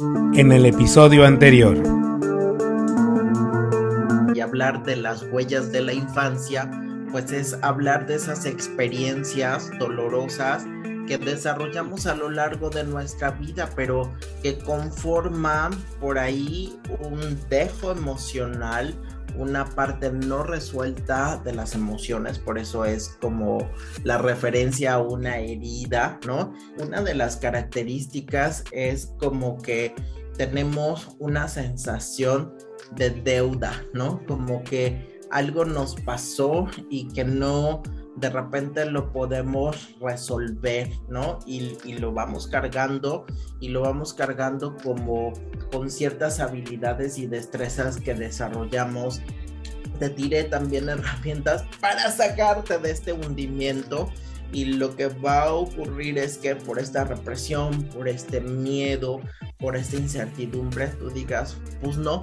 En el episodio anterior. Y hablar de las huellas de la infancia, pues es hablar de esas experiencias dolorosas que desarrollamos a lo largo de nuestra vida, pero que conforman por ahí un dejo emocional, una parte no resuelta de las emociones, por eso es como la referencia a una herida, ¿no? Una de las características es como que tenemos una sensación de deuda, ¿no? Como que algo nos pasó y que no de repente lo podemos resolver, ¿no? Y, lo vamos cargando y lo vamos cargando como con ciertas habilidades y destrezas que desarrollamos. Te tiré también herramientas para sacarte de este hundimiento y lo que va a ocurrir es que por esta represión, por este miedo, por esta incertidumbre, tú digas, pues no,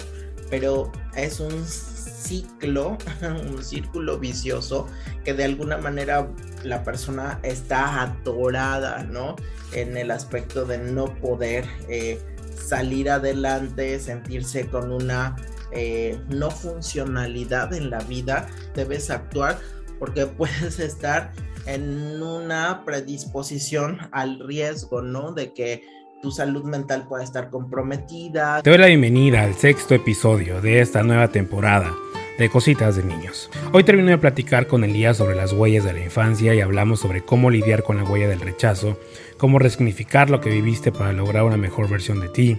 pero es un ciclo, un círculo vicioso que de alguna manera la persona está atorada, ¿no? En el aspecto de no poder eh, salir adelante, sentirse con una eh, no funcionalidad en la vida, debes actuar porque puedes estar en una predisposición al riesgo, ¿no? De que tu salud mental pueda estar comprometida. Te doy la bienvenida al sexto episodio de esta nueva temporada de Cositas de Niños. Hoy termino de platicar con Elías sobre las huellas de la infancia y hablamos sobre cómo lidiar con la huella del rechazo, cómo resignificar lo que viviste para lograr una mejor versión de ti,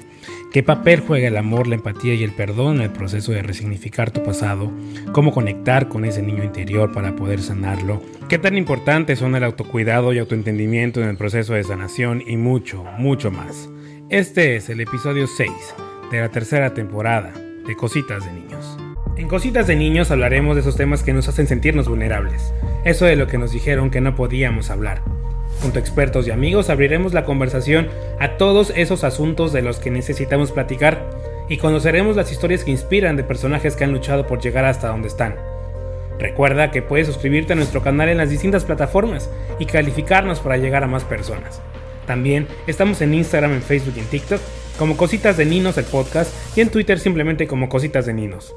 qué papel juega el amor, la empatía y el perdón en el proceso de resignificar tu pasado, cómo conectar con ese niño interior para poder sanarlo, qué tan importantes son el autocuidado y autoentendimiento en el proceso de sanación y mucho, mucho más. Este es el episodio 6 de la tercera temporada de Cositas de Niños. En Cositas de Niños hablaremos de esos temas que nos hacen sentirnos vulnerables, eso de lo que nos dijeron que no podíamos hablar. Junto a expertos y amigos abriremos la conversación a todos esos asuntos de los que necesitamos platicar y conoceremos las historias que inspiran de personajes que han luchado por llegar hasta donde están. Recuerda que puedes suscribirte a nuestro canal en las distintas plataformas y calificarnos para llegar a más personas. También estamos en Instagram, en Facebook y en TikTok como Cositas de Ninos el podcast y en Twitter simplemente como Cositas de Ninos.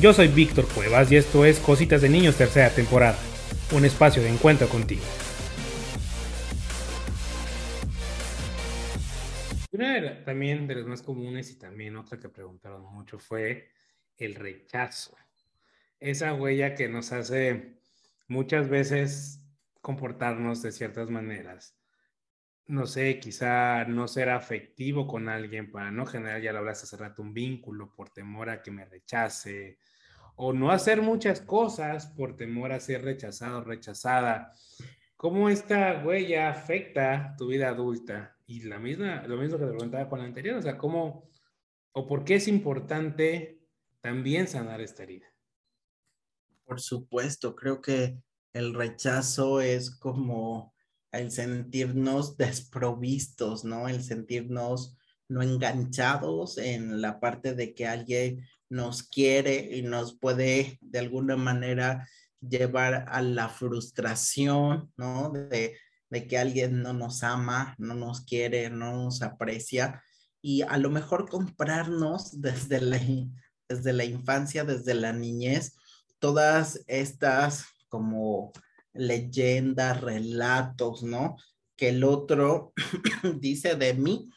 Yo soy Víctor Cuevas y esto es Cositas de Niños tercera temporada, un espacio de encuentro contigo. Una también de las más comunes y también otra que preguntaron mucho fue el rechazo. Esa huella que nos hace muchas veces comportarnos de ciertas maneras. No sé, quizá no ser afectivo con alguien para no generar, ya lo hablaste hace rato, un vínculo por temor a que me rechace, o no hacer muchas cosas por temor a ser rechazado, rechazada. ¿Cómo esta huella afecta tu vida adulta? Y la misma, lo mismo que te preguntaba con la anterior, o sea, ¿cómo o por qué es importante también sanar esta herida? Por supuesto, creo que el rechazo es como el sentirnos desprovistos, ¿no? El sentirnos no enganchados en la parte de que alguien nos quiere y nos puede de alguna manera llevar a la frustración, ¿no? De, que alguien no nos ama, no nos quiere, no nos aprecia y a lo mejor comprarnos desde la, desde la infancia, desde la niñez, todas estas como leyendas, relatos, ¿no? Que el otro dice de mí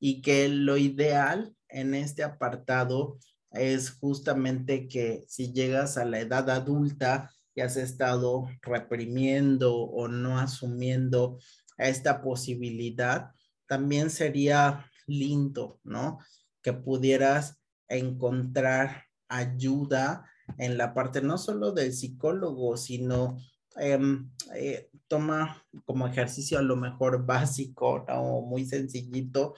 y que lo ideal en este apartado es justamente que si llegas a la edad adulta y has estado reprimiendo o no asumiendo esta posibilidad, también sería lindo, ¿no? Que pudieras encontrar ayuda en la parte no solo del psicólogo, sino em, eh, toma como ejercicio a lo mejor básico o muy sencillito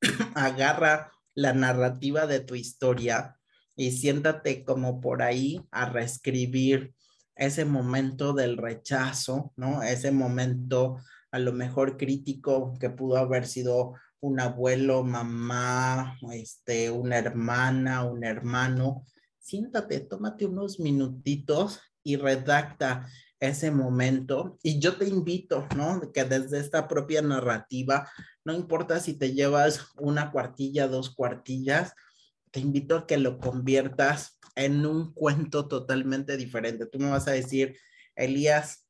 agarra la narrativa de tu historia y siéntate como por ahí a reescribir ese momento del rechazo, ¿no? Ese momento a lo mejor crítico que pudo haber sido un abuelo, mamá, este, una hermana, un hermano. Siéntate, tómate unos minutitos y redacta ese momento. Y yo te invito, ¿no? Que desde esta propia narrativa no importa si te llevas una cuartilla, dos cuartillas, te invito a que lo conviertas en un cuento totalmente diferente. Tú me vas a decir, Elías,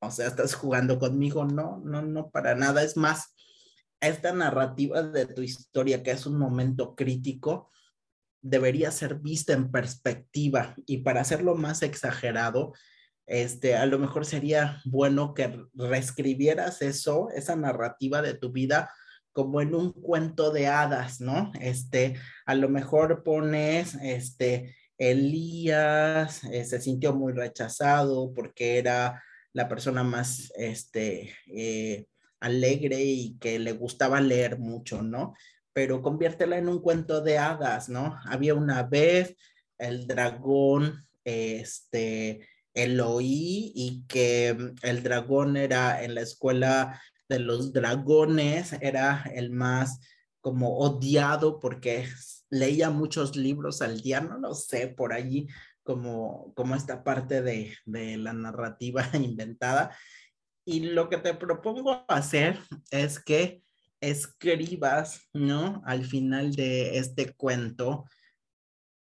o sea, estás jugando conmigo. No, no, no, para nada. Es más, esta narrativa de tu historia, que es un momento crítico, debería ser vista en perspectiva. Y para hacerlo más exagerado, este, a lo mejor sería bueno que reescribieras eso, esa narrativa de tu vida como en un cuento de hadas, ¿no? Este, a lo mejor pones, este, Elías eh, se sintió muy rechazado porque era la persona más, este, eh, alegre y que le gustaba leer mucho, ¿no? Pero conviértela en un cuento de hadas, ¿no? Había una vez el dragón, este, Eloí y que el dragón era en la escuela de los dragones, era el más como odiado porque leía muchos libros al día, no lo sé, por allí como, como esta parte de, de la narrativa inventada. Y lo que te propongo hacer es que escribas, ¿no? Al final de este cuento,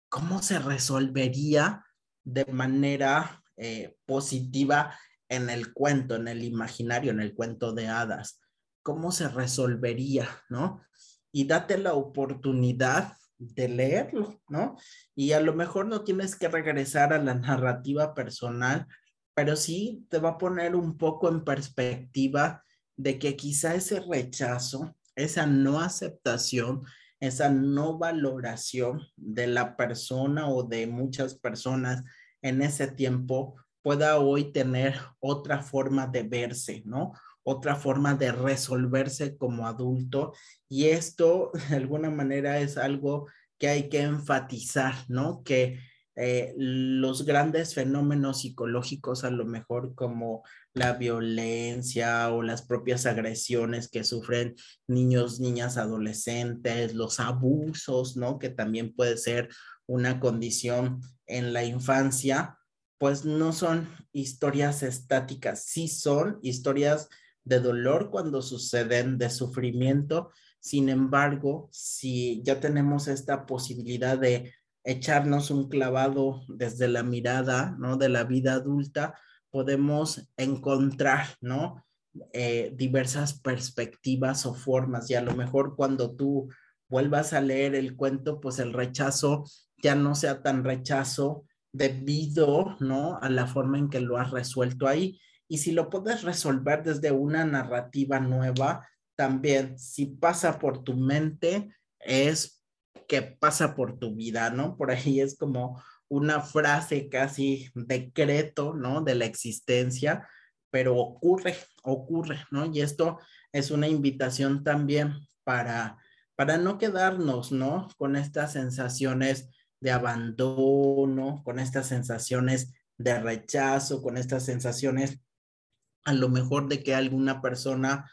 cómo se resolvería de manera eh, positiva en el cuento, en el imaginario, en el cuento de hadas. ¿Cómo se resolvería, no? Y date la oportunidad de leerlo, ¿no? Y a lo mejor no tienes que regresar a la narrativa personal, pero sí te va a poner un poco en perspectiva de que quizá ese rechazo, esa no aceptación, esa no valoración de la persona o de muchas personas en ese tiempo pueda hoy tener otra forma de verse, ¿no? Otra forma de resolverse como adulto. Y esto, de alguna manera, es algo que hay que enfatizar, ¿no? Que eh, los grandes fenómenos psicológicos, a lo mejor como la violencia o las propias agresiones que sufren niños, niñas, adolescentes, los abusos, ¿no? Que también puede ser una condición en la infancia, pues no son historias estáticas, sí son historias de dolor cuando suceden, de sufrimiento. Sin embargo, si ya tenemos esta posibilidad de echarnos un clavado desde la mirada, ¿no? De la vida adulta, podemos encontrar, ¿no? Eh, diversas perspectivas o formas y a lo mejor cuando tú vuelvas a leer el cuento, pues el rechazo ya no sea tan rechazo debido, ¿no? A la forma en que lo has resuelto ahí. Y si lo puedes resolver desde una narrativa nueva, también si pasa por tu mente, es que pasa por tu vida, ¿no? Por ahí es como una frase casi decreto, ¿no? De la existencia, pero ocurre, ocurre, ¿no? Y esto es una invitación también para, para no quedarnos, ¿no? Con estas sensaciones de abandono, con estas sensaciones de rechazo, con estas sensaciones a lo mejor de que alguna persona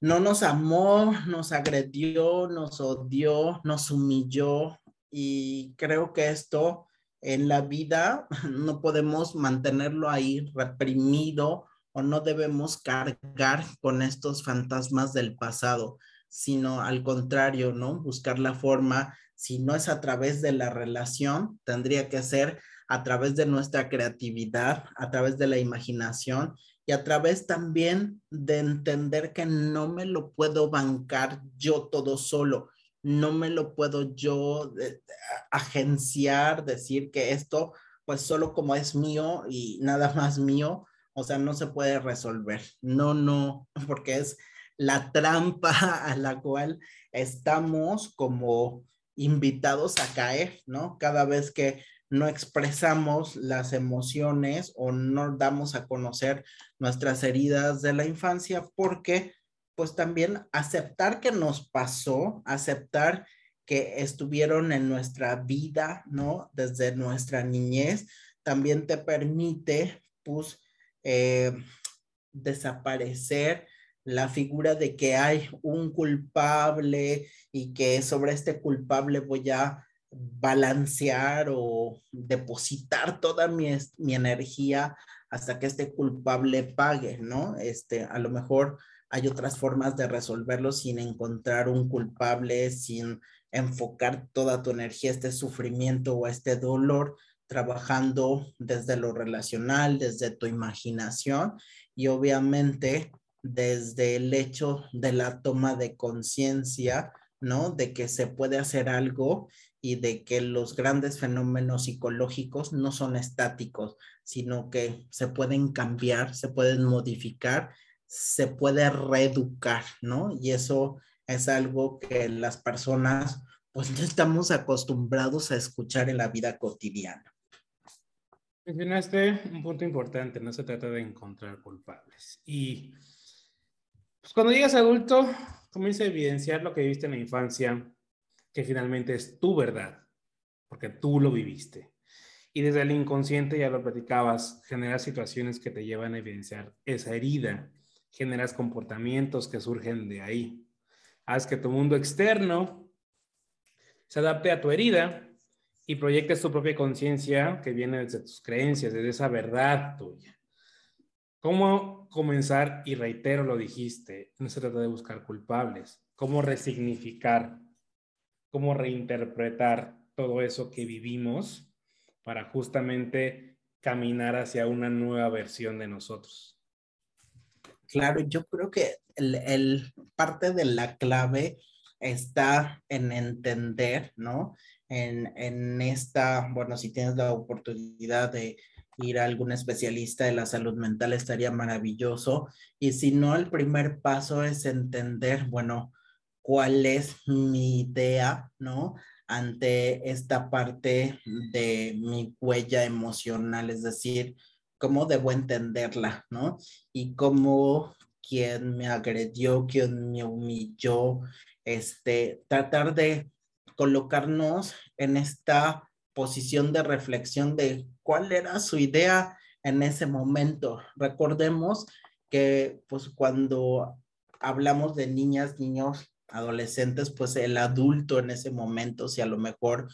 no nos amó, nos agredió, nos odió, nos humilló y creo que esto en la vida no podemos mantenerlo ahí reprimido o no debemos cargar con estos fantasmas del pasado, sino al contrario, ¿no? Buscar la forma si no es a través de la relación, tendría que ser a través de nuestra creatividad, a través de la imaginación y a través también de entender que no me lo puedo bancar yo todo solo, no me lo puedo yo agenciar, decir que esto pues solo como es mío y nada más mío, o sea, no se puede resolver. No, no, porque es la trampa a la cual estamos como invitados a caer, ¿no? Cada vez que no expresamos las emociones o no damos a conocer nuestras heridas de la infancia, porque pues también aceptar que nos pasó, aceptar que estuvieron en nuestra vida, ¿no? Desde nuestra niñez, también te permite, pues, eh, desaparecer la figura de que hay un culpable y que sobre este culpable voy a balancear o depositar toda mi, mi energía hasta que este culpable pague, ¿no? Este, a lo mejor hay otras formas de resolverlo sin encontrar un culpable, sin enfocar toda tu energía este sufrimiento o este dolor, trabajando desde lo relacional, desde tu imaginación y obviamente desde el hecho de la toma de conciencia, ¿no? De que se puede hacer algo y de que los grandes fenómenos psicológicos no son estáticos, sino que se pueden cambiar, se pueden modificar, se puede reeducar, ¿no? Y eso es algo que las personas pues no estamos acostumbrados a escuchar en la vida cotidiana. Mencionaste un punto importante, no se trata de encontrar culpables. Y pues cuando llegas adulto, comienza a evidenciar lo que viviste en la infancia, que finalmente es tu verdad, porque tú lo viviste. Y desde el inconsciente, ya lo platicabas, generas situaciones que te llevan a evidenciar esa herida, generas comportamientos que surgen de ahí. Haz que tu mundo externo se adapte a tu herida y proyectes tu propia conciencia que viene desde tus creencias, desde esa verdad tuya. ¿Cómo comenzar? Y reitero, lo dijiste, no se trata de buscar culpables. ¿Cómo resignificar? ¿Cómo reinterpretar todo eso que vivimos para justamente caminar hacia una nueva versión de nosotros? Claro, yo creo que el, parte de la clave está en entender, ¿no? En, en, esta, bueno, si tienes la oportunidad de ir a algún especialista de la salud mental, estaría maravilloso. Y si no, el primer paso es entender, bueno, cuál es mi idea, ¿no? Ante esta parte de mi huella emocional, es decir, cómo debo entenderla, ¿no? Y cómo quien me agredió, quien me humilló, este, tratar de colocarnos en esta posición de reflexión de cuál era su idea en ese momento. Recordemos que pues cuando hablamos de niñas, niños, adolescentes, pues el adulto en ese momento, si a lo mejor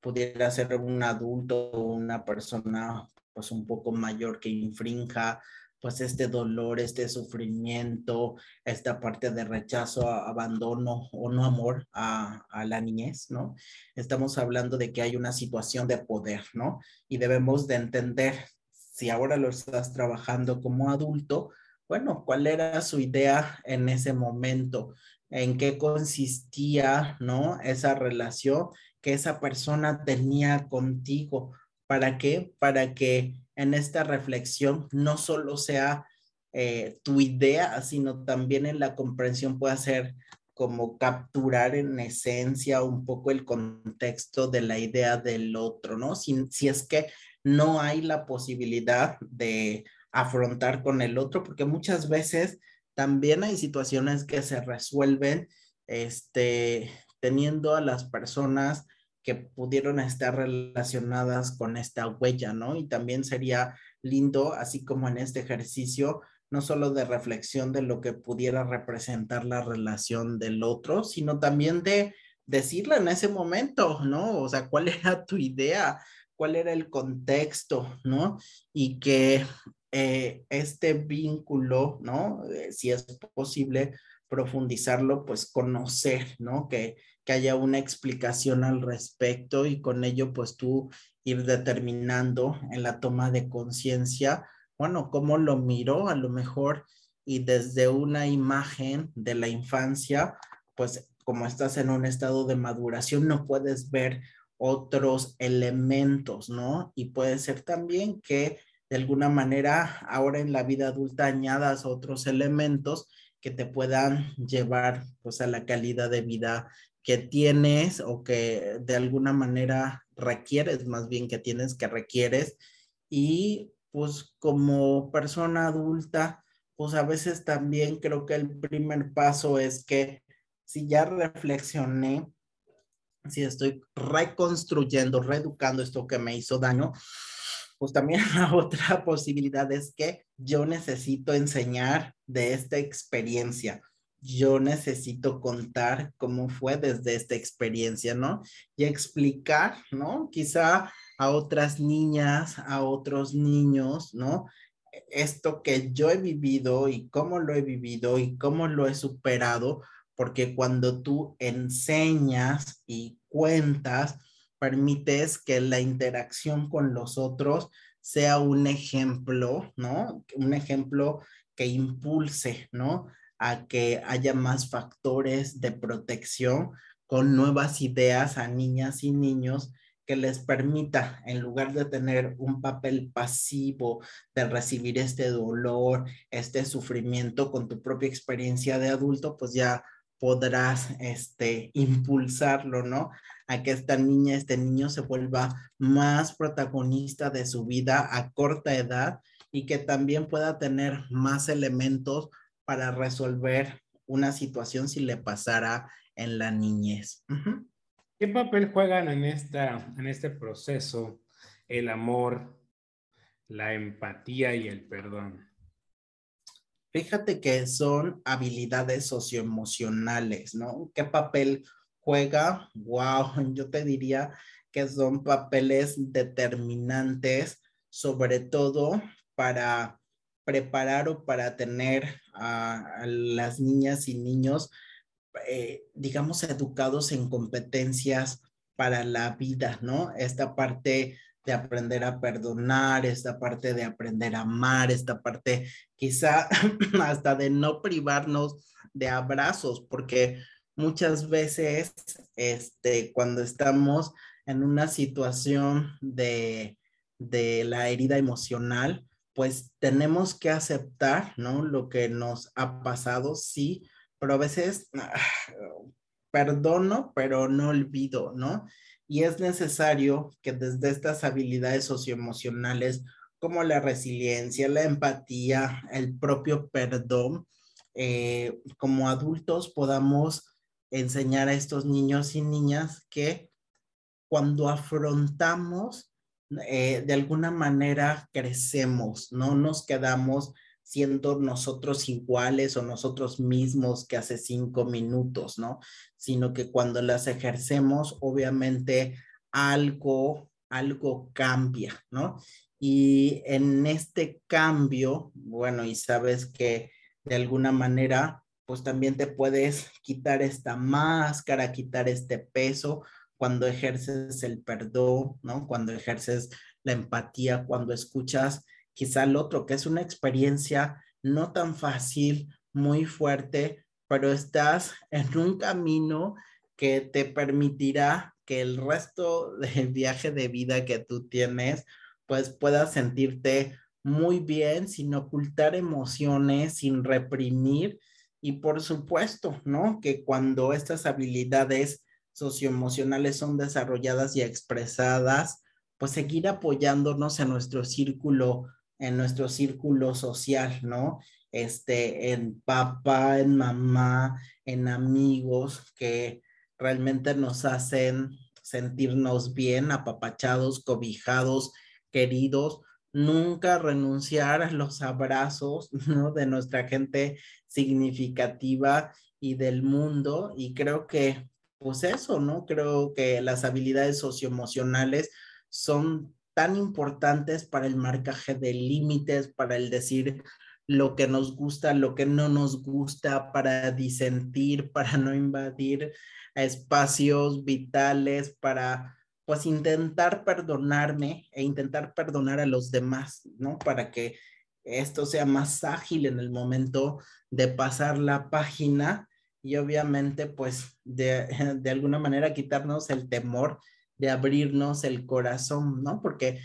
pudiera ser un adulto o una persona pues un poco mayor que infrinja pues este dolor, este sufrimiento, esta parte de rechazo, abandono o no amor a, a, la niñez, ¿no? Estamos hablando de que hay una situación de poder, ¿no? Y debemos de entender, si ahora lo estás trabajando como adulto, bueno, ¿cuál era su idea en ese momento? ¿En qué consistía, ¿no? Esa relación que esa persona tenía contigo. ¿Para qué? Para que en esta reflexión no solo sea eh, tu idea, sino también en la comprensión pueda ser como capturar en esencia un poco el contexto de la idea del otro, ¿no? Si, si es que no hay la posibilidad de afrontar con el otro, porque muchas veces también hay situaciones que se resuelven este, teniendo a las personas que pudieron estar relacionadas con esta huella, ¿no? Y también sería lindo, así como en este ejercicio, no solo de reflexión de lo que pudiera representar la relación del otro, sino también de decirle en ese momento, ¿no? O sea, ¿cuál era tu idea? ¿Cuál era el contexto, ¿no? Y que eh, este vínculo, ¿no? Eh, si es posible profundizarlo, pues conocer, ¿no? Que, que haya una explicación al respecto y con ello pues tú ir determinando en la toma de conciencia, bueno, cómo lo miró a lo mejor y desde una imagen de la infancia, pues como estás en un estado de maduración no puedes ver otros elementos, ¿no? Y puede ser también que de alguna manera ahora en la vida adulta añadas otros elementos que te puedan llevar pues a la calidad de vida que tienes o que de alguna manera requieres, más bien que tienes que requieres. Y pues como persona adulta, pues a veces también creo que el primer paso es que si ya reflexioné, si estoy reconstruyendo, reeducando esto que me hizo daño, pues también la otra posibilidad es que yo necesito enseñar de esta experiencia yo necesito contar cómo fue desde esta experiencia, ¿no? Y explicar, ¿no? Quizá a otras niñas, a otros niños, ¿no? esto que yo he vivido y cómo lo he vivido y cómo lo he superado, porque cuando tú enseñas y cuentas, permites que la interacción con los otros sea un ejemplo, ¿no? Un ejemplo que impulse, ¿no? A que haya más factores de protección con nuevas ideas a niñas y niños que les permita, en lugar de tener un papel pasivo de recibir este dolor, este sufrimiento con tu propia experiencia de adulto, pues ya podrás este, impulsarlo, ¿no? A que esta niña, este niño se vuelva más protagonista de su vida a corta edad y que también pueda tener más elementos para resolver una situación si le pasara en la niñez. ¿Qué papel juegan en, esta, en este proceso el amor, la empatía y el perdón? Fíjate que son habilidades socioemocionales, ¿no? ¿Qué papel juega? Wow, yo te diría que son papeles determinantes, sobre todo para preparar o para tener a las niñas y niños eh, digamos, educados en competencias para la vida, ¿no? Esta parte de aprender a perdonar, esta parte de aprender a amar, esta parte quizá hasta de no privarnos de abrazos, porque muchas veces, este, cuando estamos en una situación de, de la herida emocional, pues tenemos que aceptar, ¿no? Lo que nos ha pasado, sí, pero a veces ah, perdono, pero no olvido, ¿no? Y es necesario que desde estas habilidades socioemocionales como la resiliencia, la empatía, el propio perdón, eh, como adultos podamos enseñar a estos niños y niñas que cuando afrontamos, eh, de alguna manera crecemos, no nos quedamos siendo nosotros iguales o nosotros mismos que hace cinco minutos, ¿no? Sino que cuando las ejercemos, obviamente algo, algo cambia, ¿no? Y en este cambio, bueno, y sabes que de alguna manera, pues también te puedes quitar esta máscara, quitar este peso cuando ejerces el perdón, ¿no? Cuando ejerces la empatía, cuando escuchas quizá el otro, que es una experiencia no tan fácil, muy fuerte, pero estás en un camino que te permitirá que el resto del viaje de vida que tú tienes, pues puedas sentirte muy bien, sin ocultar emociones, sin reprimir. Y por supuesto, ¿no? Que cuando estas habilidades socioemocionales son desarrolladas y expresadas, pues seguir apoyándonos en nuestro círculo en nuestro círculo social, ¿no? Este, en papá, en mamá, en amigos que realmente nos hacen sentirnos bien, apapachados, cobijados, queridos, nunca renunciar a los abrazos, ¿no? De nuestra gente significativa y del mundo. Y creo que, pues eso, ¿no? Creo que las habilidades socioemocionales son tan importantes para el marcaje de límites, para el decir lo que nos gusta, lo que no nos gusta, para disentir, para no invadir espacios vitales, para pues intentar perdonarme e intentar perdonar a los demás, ¿no? Para que esto sea más ágil en el momento de pasar la página y obviamente pues de, de alguna manera quitarnos el temor de abrirnos el corazón, ¿no? Porque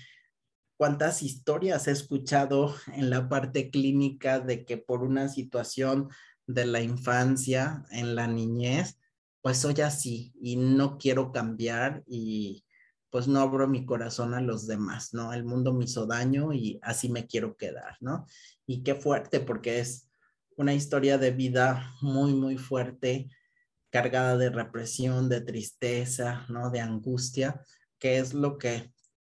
cuántas historias he escuchado en la parte clínica de que por una situación de la infancia, en la niñez, pues soy así y no quiero cambiar y pues no abro mi corazón a los demás, ¿no? El mundo me hizo daño y así me quiero quedar, ¿no? Y qué fuerte porque es una historia de vida muy, muy fuerte cargada de represión, de tristeza, ¿no? De angustia, que es lo que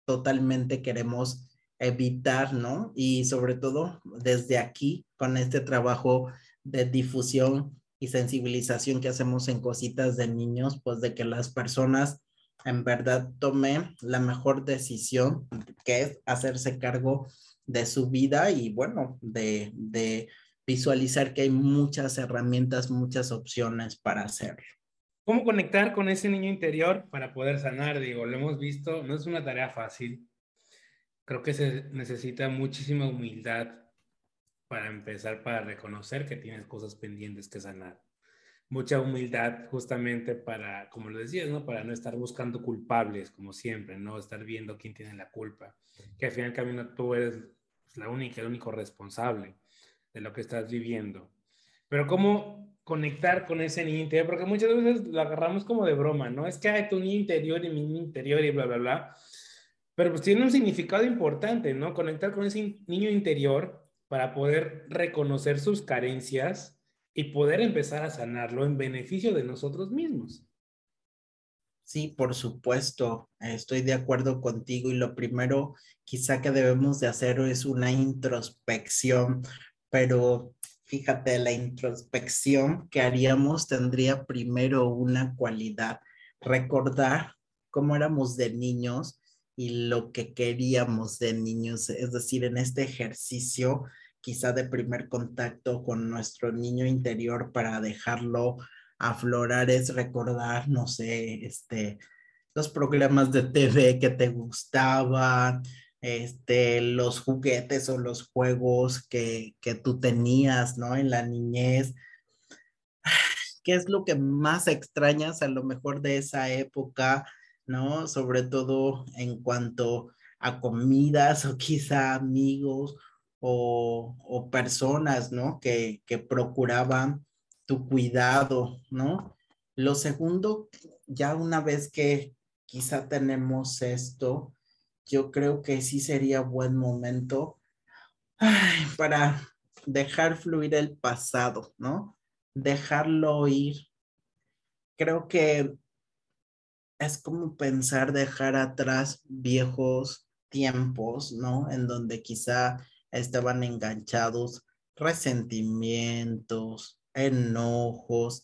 totalmente queremos evitar, ¿no? Y sobre todo desde aquí, con este trabajo de difusión y sensibilización que hacemos en cositas de niños, pues de que las personas en verdad tome la mejor decisión, que es hacerse cargo de su vida y bueno, de, de visualizar que hay muchas herramientas, muchas opciones para hacerlo. ¿Cómo conectar con ese niño interior para poder sanar? Digo, lo hemos visto, no es una tarea fácil. Creo que se necesita muchísima humildad para empezar, para reconocer que tienes cosas pendientes que sanar. Mucha humildad justamente para, como lo decías, ¿no? Para no estar buscando culpables, como siempre, no estar viendo quién tiene la culpa. Que al final camino tú eres la única, el único responsable de lo que estás viviendo. Pero cómo conectar con ese niño interior, porque muchas veces lo agarramos como de broma, ¿no? Es que hay tu niño interior y mi niño interior y bla, bla, bla. Pero pues tiene un significado importante, ¿no? Conectar con ese niño interior para poder reconocer sus carencias y poder empezar a sanarlo en beneficio de nosotros mismos. Sí, por supuesto, estoy de acuerdo contigo y lo primero quizá que debemos de hacer es una introspección, pero fíjate, la introspección que haríamos tendría primero una cualidad, recordar cómo éramos de niños y lo que queríamos de niños, es decir, en este ejercicio quizá de primer contacto con nuestro niño interior para dejarlo aflorar es recordar, no sé, este, los programas de TV que te gustaban, este, los juguetes o los juegos que, que tú tenías, ¿no? En la niñez. ¿Qué es lo que más extrañas a lo mejor de esa época, ¿no? Sobre todo en cuanto a comidas o quizá amigos o, o personas, ¿no? Que, que procuraban tu cuidado, ¿no? Lo segundo, ya una vez que quizá tenemos esto, yo creo que sí sería buen momento para dejar fluir el pasado, ¿no? Dejarlo ir. Creo que es como pensar dejar atrás viejos tiempos, ¿no? En donde quizá estaban enganchados resentimientos, enojos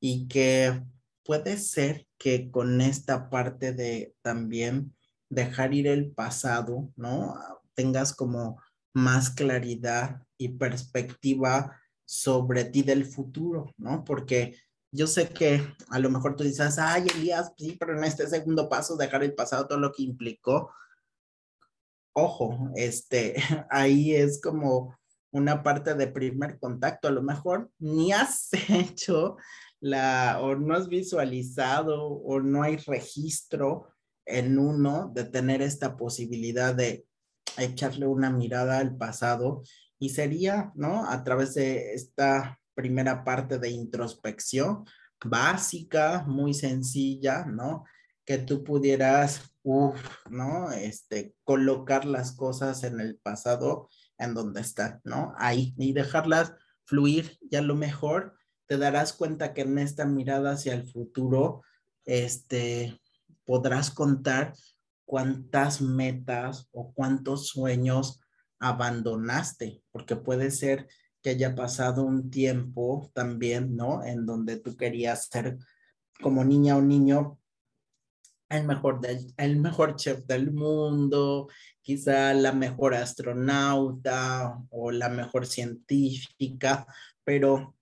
y que puede ser que con esta parte de también dejar ir el pasado, ¿no? Tengas como más claridad y perspectiva sobre ti del futuro, ¿no? Porque yo sé que a lo mejor tú dices, ay, Elías, sí, pero en este segundo paso, dejar el pasado, todo lo que implicó, ojo, este, ahí es como una parte de primer contacto, a lo mejor ni has hecho la, o no has visualizado, o no hay registro en uno de tener esta posibilidad de echarle una mirada al pasado y sería, ¿no? A través de esta primera parte de introspección básica, muy sencilla, ¿no? Que tú pudieras, uff, ¿no? Este, colocar las cosas en el pasado en donde están, ¿no? Ahí y dejarlas fluir y a lo mejor te darás cuenta que en esta mirada hacia el futuro, este, podrás contar cuántas metas o cuántos sueños abandonaste, porque puede ser que haya pasado un tiempo también, ¿no? En donde tú querías ser como niña o niño el mejor, del, el mejor chef del mundo, quizá la mejor astronauta o la mejor científica, pero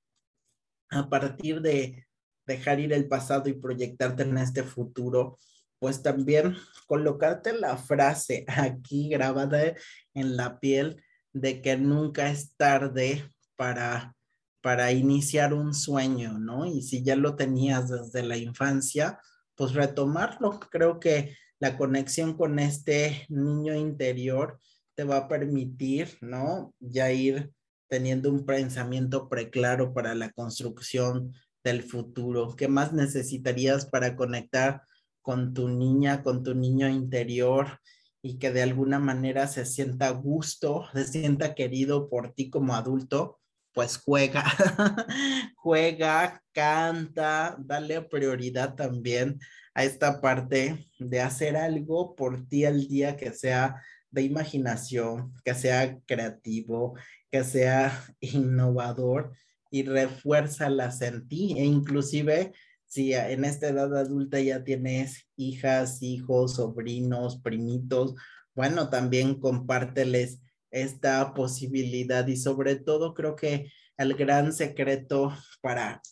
a partir de dejar ir el pasado y proyectarte en este futuro, pues también colocarte la frase aquí grabada en la piel de que nunca es tarde para para iniciar un sueño, ¿no? Y si ya lo tenías desde la infancia, pues retomarlo. Creo que la conexión con este niño interior te va a permitir, ¿no? Ya ir teniendo un pensamiento preclaro para la construcción del futuro? ¿Qué más necesitarías para conectar con tu niña, con tu niño interior y que de alguna manera se sienta gusto, se sienta querido por ti como adulto? Pues juega, juega, canta, dale prioridad también a esta parte de hacer algo por ti al día que sea de imaginación, que sea creativo, que sea innovador y refuérzalas en ti. E inclusive si en esta edad adulta ya tienes hijas, hijos, sobrinos, primitos, bueno, también compárteles esta posibilidad. Y sobre todo creo que el gran secreto para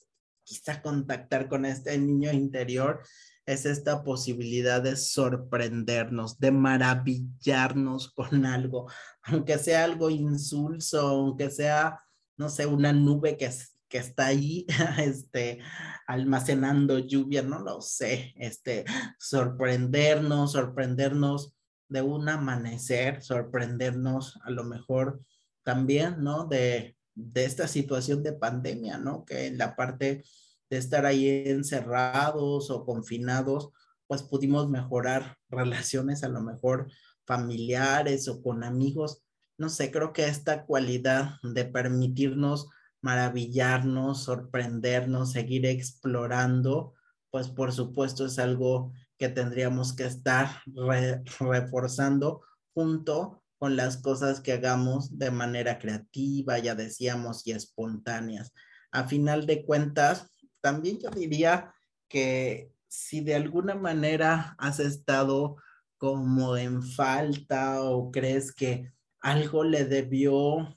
quizá contactar con este niño interior es esta posibilidad de sorprendernos, de maravillarnos con algo, aunque sea algo insulso, aunque sea, no sé, una nube que, que está ahí, este, almacenando lluvia, no lo sé, este, sorprendernos, sorprendernos de un amanecer, sorprendernos a lo mejor también, ¿no? De, de esta situación de pandemia, ¿no? Que en la parte de estar ahí encerrados o confinados, pues pudimos mejorar relaciones a lo mejor familiares o con amigos. No sé, creo que esta cualidad de permitirnos maravillarnos, sorprendernos, seguir explorando, pues por supuesto es algo que tendríamos que estar reforzando junto con las cosas que hagamos de manera creativa, ya decíamos, y espontáneas. A final de cuentas, también yo diría que si de alguna manera has estado como en falta o crees que algo le debió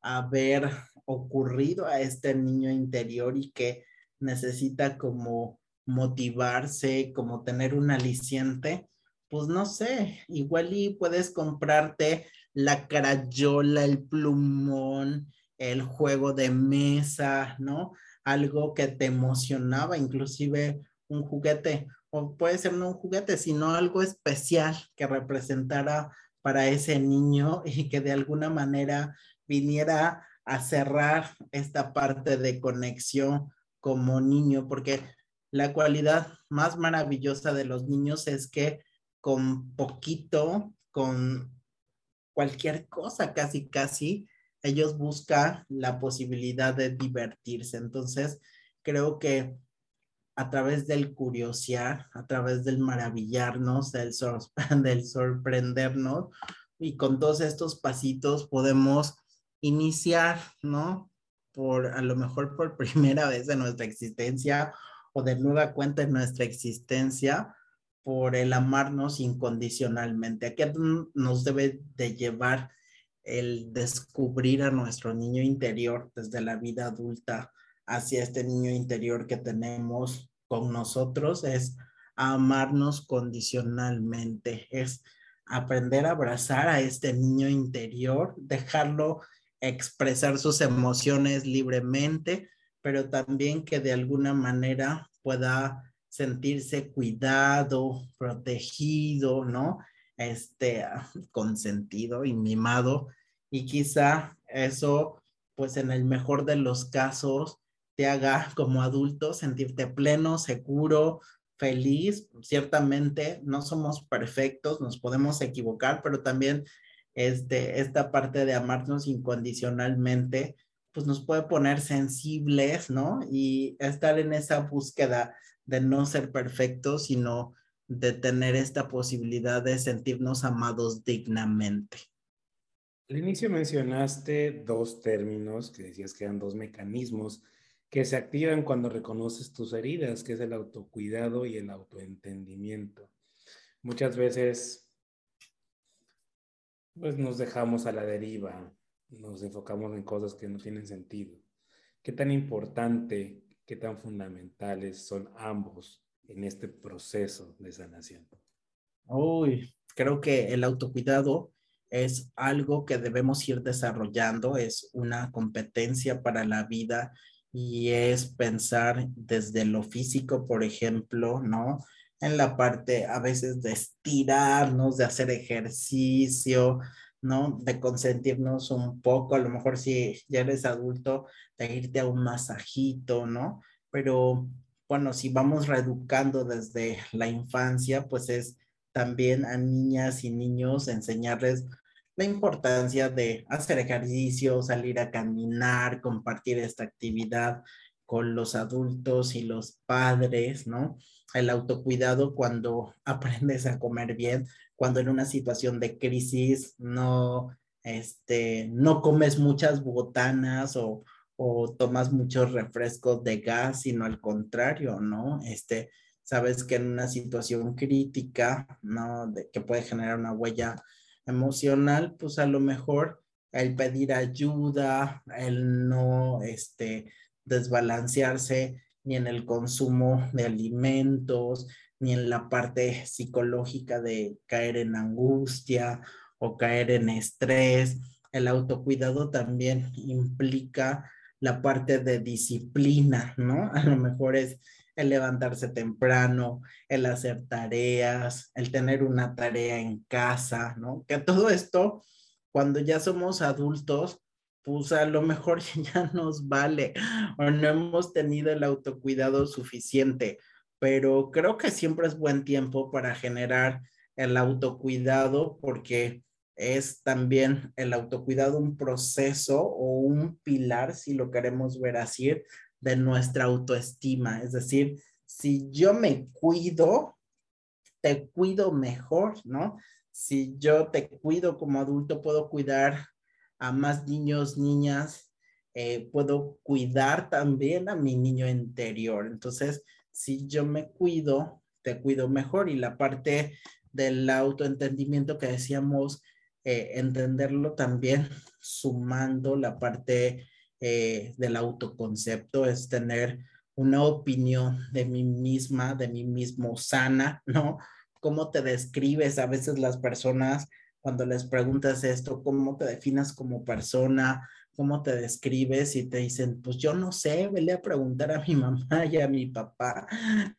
haber ocurrido a este niño interior y que necesita como motivarse, como tener un aliciente, pues no sé, igual y puedes comprarte la carayola, el plumón, el juego de mesa, ¿no? Algo que te emocionaba, inclusive un juguete, o puede ser no un juguete, sino algo especial que representara para ese niño y que de alguna manera viniera a cerrar esta parte de conexión como niño, porque la cualidad más maravillosa de los niños es que con poquito, con cualquier cosa, casi, casi, ellos buscan la posibilidad de divertirse. Entonces, creo que a través del curiosear, a través del maravillarnos, del, sorprendernos, y con todos estos pasitos podemos iniciar, ¿no? Por a lo mejor por primera vez en nuestra existencia o de nueva cuenta en nuestra existencia por el amarnos incondicionalmente. ¿A qué nos debe de llevar el descubrir a nuestro niño interior desde la vida adulta hacia este niño interior que tenemos con nosotros? Es amarnos condicionalmente, es aprender a abrazar a este niño interior, dejarlo expresar sus emociones libremente, pero también que de alguna manera pueda sentirse cuidado, protegido, ¿no? Este, consentido y mimado. Y quizá eso, pues en el mejor de los casos, te haga como adulto sentirte pleno, seguro, feliz. Ciertamente no somos perfectos, nos podemos equivocar, pero también este, esta parte de amarnos incondicionalmente, pues nos puede poner sensibles, ¿no? Y estar en esa búsqueda de no ser perfectos, sino de tener esta posibilidad de sentirnos amados dignamente. Al inicio mencionaste dos términos que decías que eran dos mecanismos que se activan cuando reconoces tus heridas, que es el autocuidado y el autoentendimiento. Muchas veces pues nos dejamos a la deriva, nos enfocamos en cosas que no tienen sentido. ¿Qué tan importante, qué tan fundamentales son ambos en este proceso de sanación? Uy, creo que el autocuidado es algo que debemos ir desarrollando, es una competencia para la vida y es pensar desde lo físico, por ejemplo, ¿no? en la parte a veces de estirarnos, de hacer ejercicio, ¿no? De consentirnos un poco, a lo mejor si ya eres adulto, de irte a un masajito, ¿no? Pero bueno, si vamos reeducando desde la infancia, pues es también a niñas y niños enseñarles la importancia de hacer ejercicio, salir a caminar, compartir esta actividad con los adultos y los padres, ¿no? El autocuidado cuando aprendes a comer bien, cuando en una situación de crisis no, este, no comes muchas botanas o, o tomas muchos refrescos de gas, sino al contrario, ¿no? Este, sabes que en una situación crítica, ¿no? De, que puede generar una huella emocional, pues a lo mejor el pedir ayuda, el no, este, desbalancearse ni en el consumo de alimentos, ni en la parte psicológica de caer en angustia o caer en estrés. El autocuidado también implica la parte de disciplina, ¿no? A lo mejor es el levantarse temprano, el hacer tareas, el tener una tarea en casa, ¿no? Que todo esto, cuando ya somos adultos, pues a lo mejor ya nos vale o no hemos tenido el autocuidado suficiente, pero creo que siempre es buen tiempo para generar el autocuidado porque es también el autocuidado un proceso o un pilar, si lo queremos ver así, de nuestra autoestima. Es decir, si yo me cuido, te cuido mejor, ¿no? Si yo te cuido como adulto, puedo cuidar a más niños, niñas, eh, puedo cuidar también a mi niño interior. Entonces, si yo me cuido, te cuido mejor. Y la parte del autoentendimiento que decíamos, eh, entenderlo también sumando la parte eh, del autoconcepto, es tener una opinión de mí misma, de mí mismo sana, ¿no? ¿Cómo te describes? A veces las personas, cuando les preguntas esto, ¿cómo te defines como persona? ¿Cómo te describes? Y te dicen, pues yo no sé, vele a preguntar a mi mamá y a mi papá,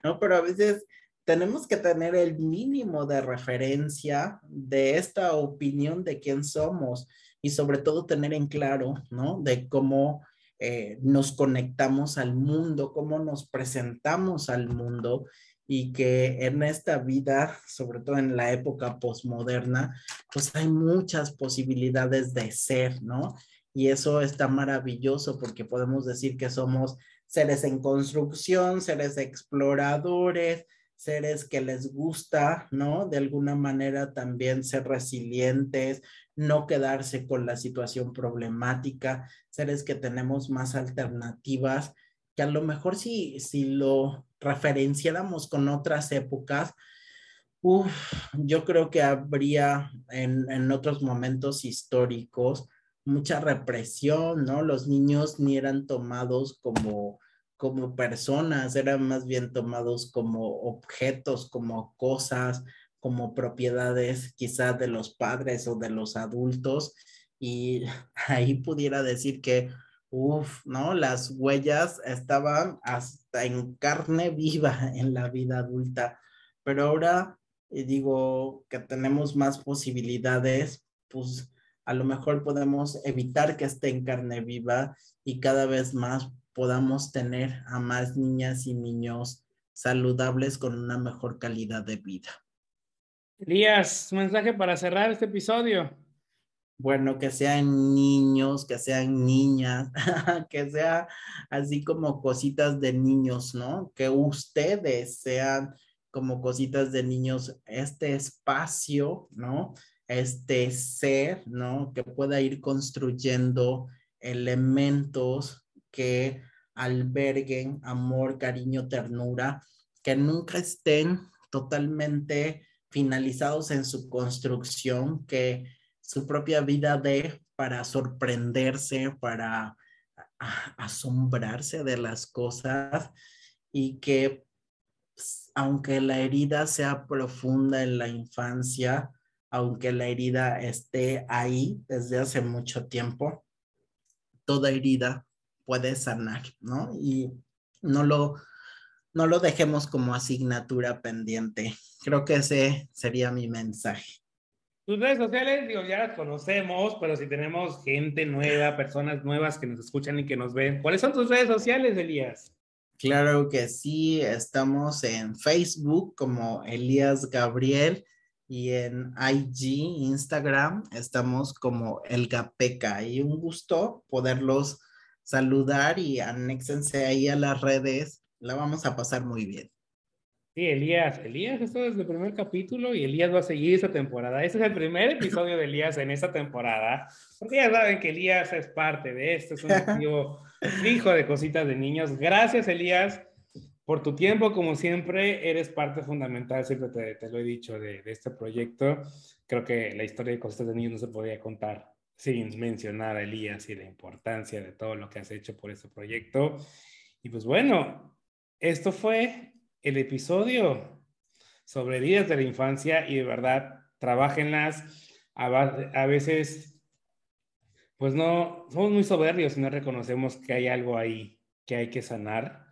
¿no? Pero a veces tenemos que tener el mínimo de referencia de esta opinión de quién somos y sobre todo tener en claro, ¿no? De cómo eh, nos conectamos al mundo, cómo nos presentamos al mundo y que en esta vida, sobre todo en la época posmoderna, pues hay muchas posibilidades de ser, ¿no? Y eso está maravilloso porque podemos decir que somos seres en construcción, seres exploradores, seres que les gusta, ¿no? De alguna manera también ser resilientes, no quedarse con la situación problemática, seres que tenemos más alternativas, que a lo mejor si, si lo referenciáramos con otras épocas, yo creo que habría en, en otros momentos históricos mucha represión, ¿no? Los niños ni eran tomados como como personas, eran más bien tomados como objetos, como cosas, como propiedades quizás de los padres o de los adultos. Y ahí pudiera decir que, uff, ¿no? Las huellas estaban hasta en carne viva en la vida adulta. Pero ahora y digo que tenemos más posibilidades, pues a lo mejor podemos evitar que esté en carne viva y cada vez más podamos tener a más niñas y niños saludables con una mejor calidad de vida. Elías, mensaje para cerrar este episodio. Bueno, que sean niños, que sean niñas, que sea así como cositas de niños, ¿no? Que ustedes sean como cositas de niños, este espacio, ¿no? Este ser, ¿no? Que pueda ir construyendo elementos que alberguen amor, cariño, ternura, que nunca estén totalmente finalizados en su construcción, que su propia vida dé para sorprenderse, para asombrarse de las cosas y que pues, aunque la herida sea profunda en la infancia, aunque la herida esté ahí desde hace mucho tiempo, toda herida puede sanar, ¿no? Y no lo, no lo dejemos como asignatura pendiente. Creo que ese sería mi mensaje. Tus redes sociales, digo, ya las conocemos, pero si tenemos gente nueva, personas nuevas que nos escuchan y que nos ven, ¿cuáles son tus redes sociales, Elías? Claro que sí, estamos en Facebook como Elías Gabriel y en IG, Instagram, estamos como El Gapeca. Y un gusto poderlos saludar y anéxense ahí a las redes. La vamos a pasar muy bien. Sí, Elías, Elías esto desde el primer capítulo y Elías va a seguir esta temporada. Este es el primer episodio de Elías en esta temporada, porque ya saben que Elías es parte de esto, es un activo hijo de cositas de niños. Gracias, Elías, por tu tiempo, como siempre, eres parte fundamental, siempre te, lo he dicho, de, de, este proyecto. Creo que la historia de cositas de niños no se podría contar sin mencionar a Elías y la importancia de todo lo que has hecho por este proyecto. Y pues bueno, esto fue el episodio sobre heridas de la infancia y de verdad, trabajenlas. A, veces, pues no, somos muy soberbios y no reconocemos que hay algo ahí que hay que sanar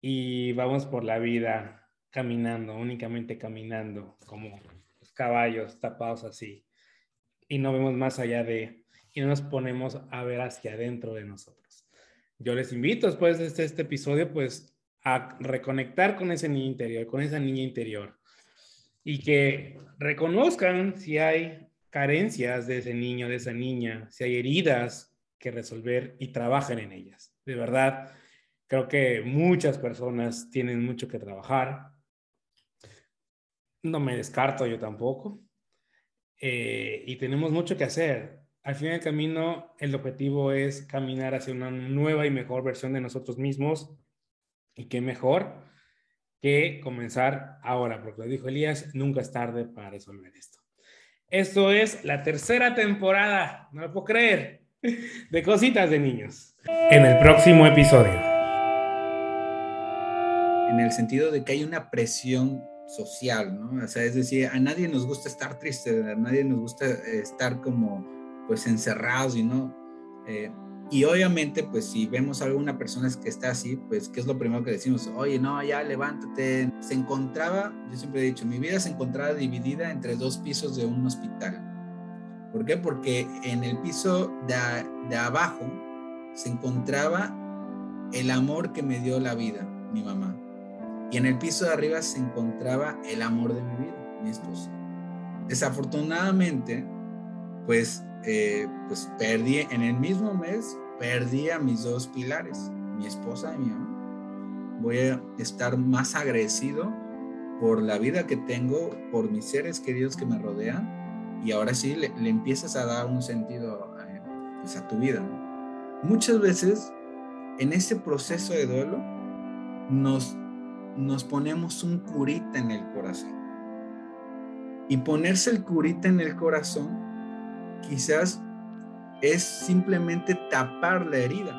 y vamos por la vida caminando, únicamente caminando, como los caballos tapados así, y no vemos más allá de, y no nos ponemos a ver hacia adentro de nosotros. Yo les invito después de este, este episodio, pues a reconectar con ese niño interior, con esa niña interior, y que reconozcan si hay carencias de ese niño, de esa niña, si hay heridas que resolver y trabajen en ellas. De verdad, creo que muchas personas tienen mucho que trabajar. No me descarto yo tampoco. Eh, y tenemos mucho que hacer. Al fin del camino, el objetivo es caminar hacia una nueva y mejor versión de nosotros mismos y qué mejor que comenzar ahora, porque lo dijo Elías, nunca es tarde para resolver esto. Esto es la tercera temporada, no lo puedo creer, de Cositas de Niños. En el próximo episodio. En el sentido de que hay una presión social, ¿no? O sea, es decir, a nadie nos gusta estar triste, a nadie nos gusta estar como, pues, encerrados y no. Eh, y obviamente, pues si vemos a alguna persona que está así, pues ¿qué es lo primero que decimos? Oye, no, ya levántate. Se encontraba, yo siempre he dicho, mi vida se encontraba dividida entre dos pisos de un hospital. ¿Por qué? Porque en el piso de, de abajo se encontraba el amor que me dio la vida, mi mamá. Y en el piso de arriba se encontraba el amor de mi vida, mi esposa. Desafortunadamente, pues, eh, pues perdí en el mismo mes perdí a mis dos pilares, mi esposa y mi mamá. Voy a estar más agradecido por la vida que tengo, por mis seres queridos que me rodean, y ahora sí le, empiezas a dar un sentido eh, pues, a tu vida. Muchas veces en ese proceso de duelo nos, nos ponemos un curita en el corazón. Y ponerse el curita en el corazón quizás es simplemente tapar la herida.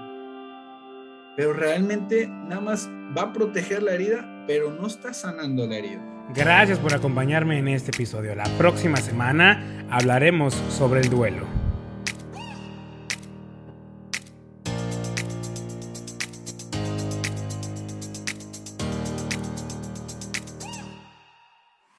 Pero realmente nada más va a proteger la herida, pero no está sanando la herida. Gracias por acompañarme en este episodio. La próxima semana hablaremos sobre el duelo.